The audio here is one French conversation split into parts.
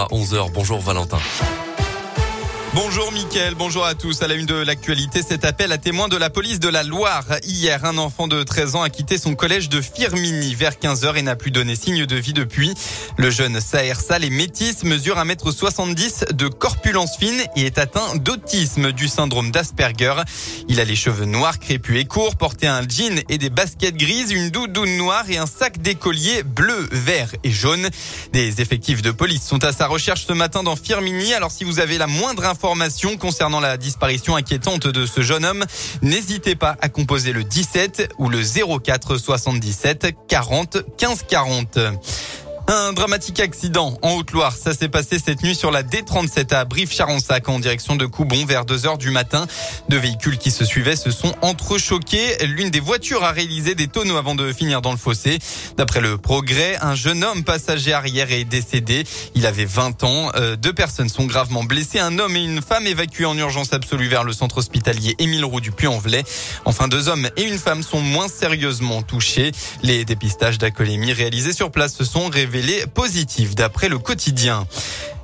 À 11h, bonjour Valentin. Bonjour Mickaël, bonjour à tous. À la une de l'actualité, cet appel à témoins de la police de la Loire. Hier, un enfant de 13 ans a quitté son collège de Firmini vers 15h et n'a plus donné signe de vie depuis. Le jeune Saher Sal est métis, mesure 1m70 de corpulence fine et est atteint d'autisme du syndrome d'Asperger. Il a les cheveux noirs, crépus et courts, portait un jean et des baskets grises, une doudoune noire et un sac d'écolier bleu, vert et jaune. Des effectifs de police sont à sa recherche ce matin dans Firmini. Alors si vous avez la moindre information, concernant la disparition inquiétante de ce jeune homme, n'hésitez pas à composer le 17 ou le 04 77 40 15 40. Un dramatique accident en Haute-Loire. Ça s'est passé cette nuit sur la D37 à Brive-Charensac en direction de Coubon vers 2 heures du matin. Deux véhicules qui se suivaient se sont entrechoqués. L'une des voitures a réalisé des tonneaux avant de finir dans le fossé. D'après le progrès, un jeune homme passager arrière est décédé. Il avait 20 ans. Euh, deux personnes sont gravement blessées. Un homme et une femme évacués en urgence absolue vers le centre hospitalier Émile Roux du Puy-en-Velay. Enfin, deux hommes et une femme sont moins sérieusement touchés. Les dépistages d'acolémie réalisés sur place se sont révélés est positive d'après le quotidien.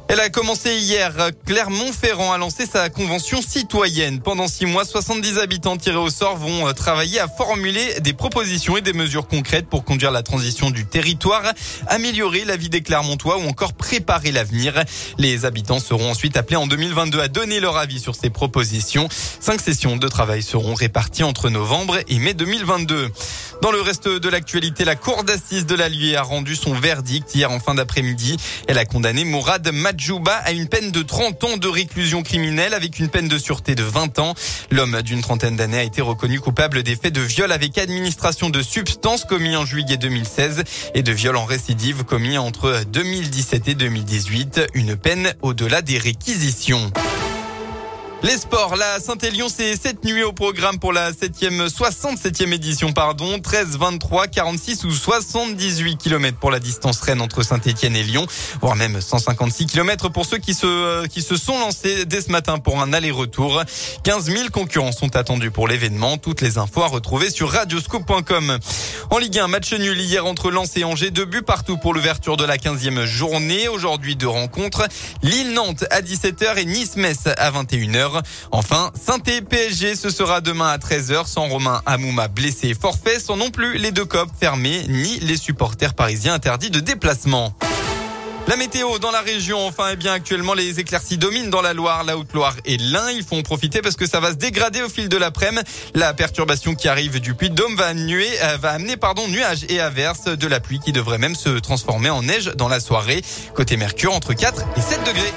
Elle a commencé hier. Clermont-Ferrand a lancé sa convention citoyenne. Pendant six mois, 70 habitants tirés au sort vont euh, travailler à formuler des propositions et des mesures concrètes pour conduire la transition du territoire, améliorer la vie des Clermontois ou encore préparer l'avenir. Les habitants seront ensuite appelés en 2022 à donner leur avis sur ces propositions. Cinq sessions de travail seront réparties entre novembre et mai 2022. Dans le reste de l'actualité, la cour d'assises de la Lui a rendu son verdict hier en fin d'après-midi. Elle a condamné Mourad Madjouba à une peine de 30 ans de réclusion criminelle avec une peine de sûreté de 20 ans. L'homme d'une trentaine d'années a été reconnu coupable des faits de viol avec administration de substances commis en juillet 2016 et de viol en récidive commis entre 2017 et 2018. Une peine au-delà des réquisitions. Les sports, la Saint-Élion, c'est cette nuit au programme pour la 7e, 67e édition, pardon. 13, 23, 46 ou 78 km pour la distance Rennes entre Saint-Etienne et Lyon, voire même 156 km pour ceux qui se, euh, qui se sont lancés dès ce matin pour un aller-retour. 15 000 concurrents sont attendus pour l'événement. Toutes les infos à retrouver sur radioscope.com. En Ligue 1, match nul hier entre Lens et Angers, deux buts partout pour l'ouverture de la 15e journée. Aujourd'hui, deux rencontres. Lille-Nantes à 17h et Nice-Metz à 21h. Enfin, saint PSG, ce sera demain à 13h sans Romain Amouma blessé forfait, sans non plus les deux copes fermés, ni les supporters parisiens interdits de déplacement. La météo dans la région, enfin, eh bien, actuellement, les éclaircies dominent dans la Loire, la Haute-Loire et l'Ain. Il faut en profiter parce que ça va se dégrader au fil de l'après-midi. La perturbation qui arrive du Puy-de-Dôme va, euh, va amener, pardon, nuages et averses de la pluie qui devrait même se transformer en neige dans la soirée. Côté Mercure, entre 4 et 7 degrés.